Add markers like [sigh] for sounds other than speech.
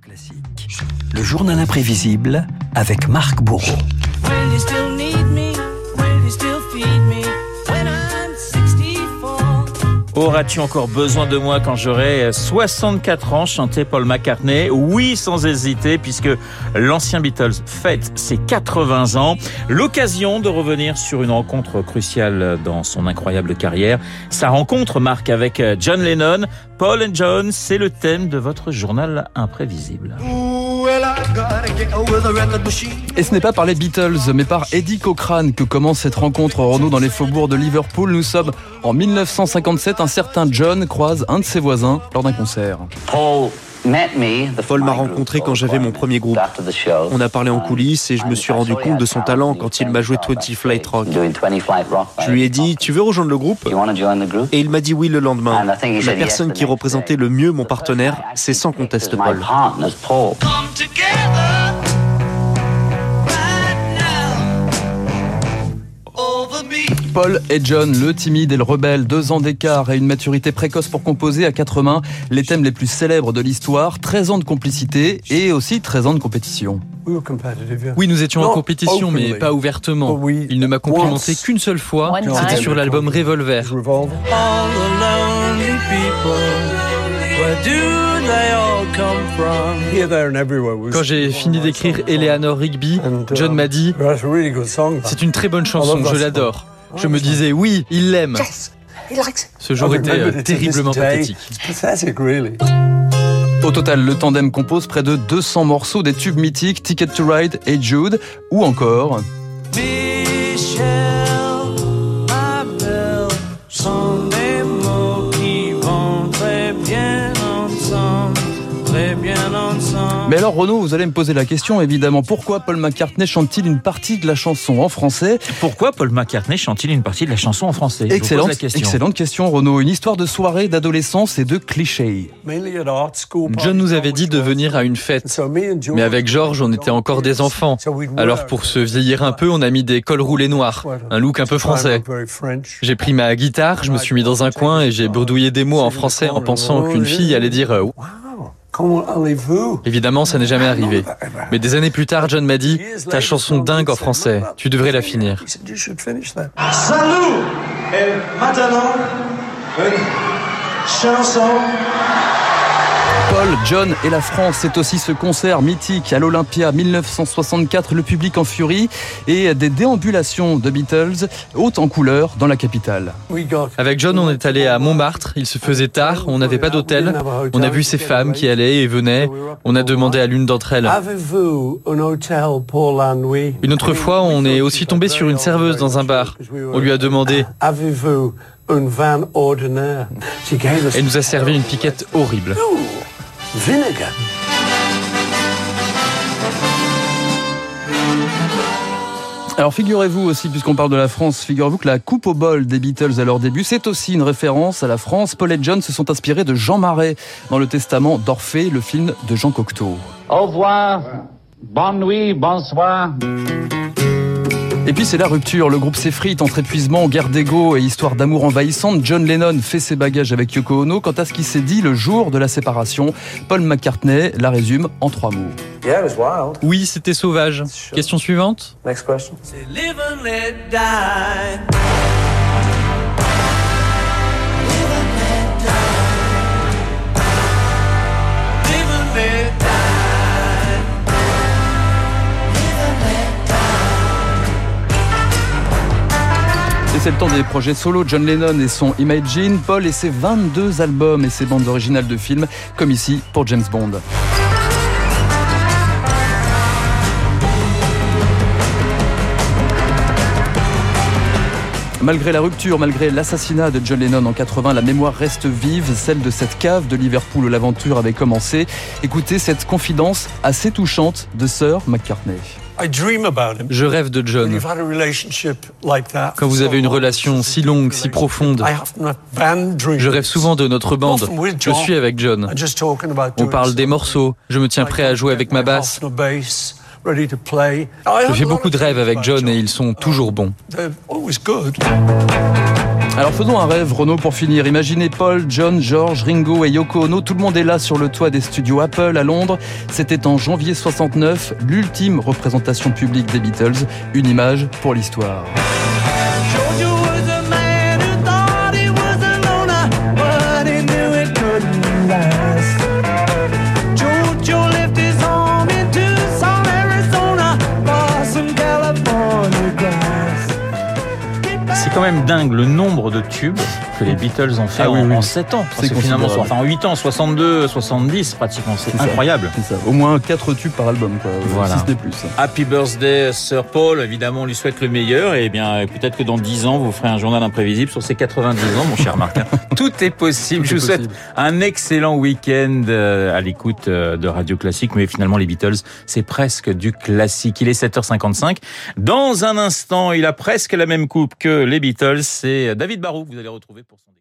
Classique. Le journal imprévisible avec Marc Bourreau. Auras-tu encore besoin de moi quand j'aurai 64 ans? Chantait Paul McCartney. Oui, sans hésiter, puisque l'ancien Beatles fête ses 80 ans. L'occasion de revenir sur une rencontre cruciale dans son incroyable carrière. Sa rencontre, Marc, avec John Lennon. Paul and John, c'est le thème de votre journal imprévisible. Et ce n'est pas par les Beatles, mais par Eddie Cochrane que commence cette rencontre Renault dans les faubourgs de Liverpool. Nous sommes en 1957. Un certain John croise un de ses voisins lors d'un concert. Paul m'a rencontré quand j'avais mon premier groupe. On a parlé en coulisses et je me suis rendu compte de son talent quand il m'a joué 20 Flight Rock. Je lui ai dit, tu veux rejoindre le groupe? Et il m'a dit oui le lendemain. La personne qui représentait le mieux mon partenaire, c'est sans conteste Paul. Paul et John, le timide et le rebelle, deux ans d'écart et une maturité précoce pour composer à quatre mains les thèmes les plus célèbres de l'histoire, 13 ans de complicité et aussi 13 ans de compétition. Oui, nous étions en compétition, mais pas ouvertement. Il ne m'a complimenté qu'une seule fois. C'était sur l'album Revolver. Quand j'ai fini d'écrire Eleanor Rigby, And, John um, m'a dit That's a really good song. that. C'est une très bonne chanson, I love that je l'adore. song. Je me disais oui, il l'aime. Ce jour était euh, terriblement pathétique. It's pathetic, really. Au total, le tandem compose près de 200 morceaux des tubes mythiques Ticket to Ride et Jude, ou encore Renaud, vous allez me poser la question évidemment, pourquoi Paul McCartney chante-t-il une partie de la chanson en français Pourquoi Paul McCartney chante-t-il une partie de la chanson en français? Je vous pose Excellente, la question. excellente question Renaud, une histoire de soirée, d'adolescence et de clichés. Mainly at art school John nous avait dit de venir à une fête. So me and George- Mais avec George, on était encore des enfants. Alors pour se vieillir un peu, on a mis des cols roulés noirs, un look un peu français. J'ai pris ma guitare, je me suis mis dans un coin et j'ai bourdouillé des mots en français en pensant qu'une fille allait dire euh. Comment allez-vous? Évidemment, ça n'est jamais arrivé. Mais des années plus tard, John m'a dit Ta chanson dingue en français, tu devrais la finir. Salut Et maintenant, une chanson Paul, John et la France, c'est aussi ce concert mythique à l'Olympia 1964, le public en furie et des déambulations de Beatles hautes en couleur dans la capitale. Avec John, on est allé à Montmartre, il se faisait tard, on n'avait pas d'hôtel, on a vu ces femmes qui allaient et venaient, on a demandé à l'une d'entre elles. Avez-vous un hôtel pour la nuit? Une autre fois, on est aussi tombé sur une serveuse dans un bar. On lui a demandé, elle nous a servi une piquette horrible. Vinegar. Alors figurez-vous aussi, puisqu'on parle de la France, figurez-vous que la coupe au bol des Beatles à leur début, c'est aussi une référence à la France. Paul et John se sont inspirés de Jean Marais dans le testament d'Orphée, le film de Jean Cocteau. Au revoir, bonne nuit, bonsoir. Et puis c'est la rupture, le groupe s'effrite entre épuisement, guerre d'ego et histoire d'amour envahissante. John Lennon fait ses bagages avec Yoko Ono. Quant à ce qui s'est dit le jour de la séparation, Paul McCartney la résume en trois mots. Oui, c'était sauvage. Question suivante Next question. C'est le temps des projets solo. John Lennon et son Imagine, Paul et ses 22 albums et ses bandes originales de films, comme ici pour James Bond. Malgré la rupture, malgré l'assassinat de John Lennon en 80, la mémoire reste vive, celle de cette cave de Liverpool où l'aventure avait commencé. Écoutez cette confidence assez touchante de Sir McCartney. Je rêve de John. Quand vous avez une relation si longue, si profonde, je rêve souvent de notre bande. Je suis avec John. On parle des morceaux. Je me tiens prêt à jouer avec ma basse. Je fais beaucoup de rêves avec John et ils sont toujours bons. They're always good. Alors faisons un rêve, Renaud, pour finir. Imaginez Paul, John, George, Ringo et Yoko Ono. Tout le monde est là sur le toit des studios Apple à Londres. C'était en janvier 69, l'ultime représentation publique des Beatles. Une image pour l'histoire. C'est quand même dingue le nombre de tubes que les Beatles ont fait Ah oui, en, oui. en 7 ans. C'est finalement, enfin en 8 ans, 62, 70 pratiquement. C'est ça. incroyable. C'est ça. Au moins 4 tubes par album, quoi. Voilà. Si plus. Happy birthday, Sir Paul. Évidemment, on lui souhaite le meilleur. Et bien, peut-être que dans 10 ans, vous ferez un journal imprévisible sur ses 90 ans, mon cher Marc. [laughs] Tout est possible. Je vous souhaite un excellent week-end euh, à l'écoute euh, de Radio Classique. Mais finalement, les Beatles, c'est presque du classique. Il est 7h55. Dans un instant, il a presque la même coupe que les Beatles. C'est David Barou que vous allez retrouver pour son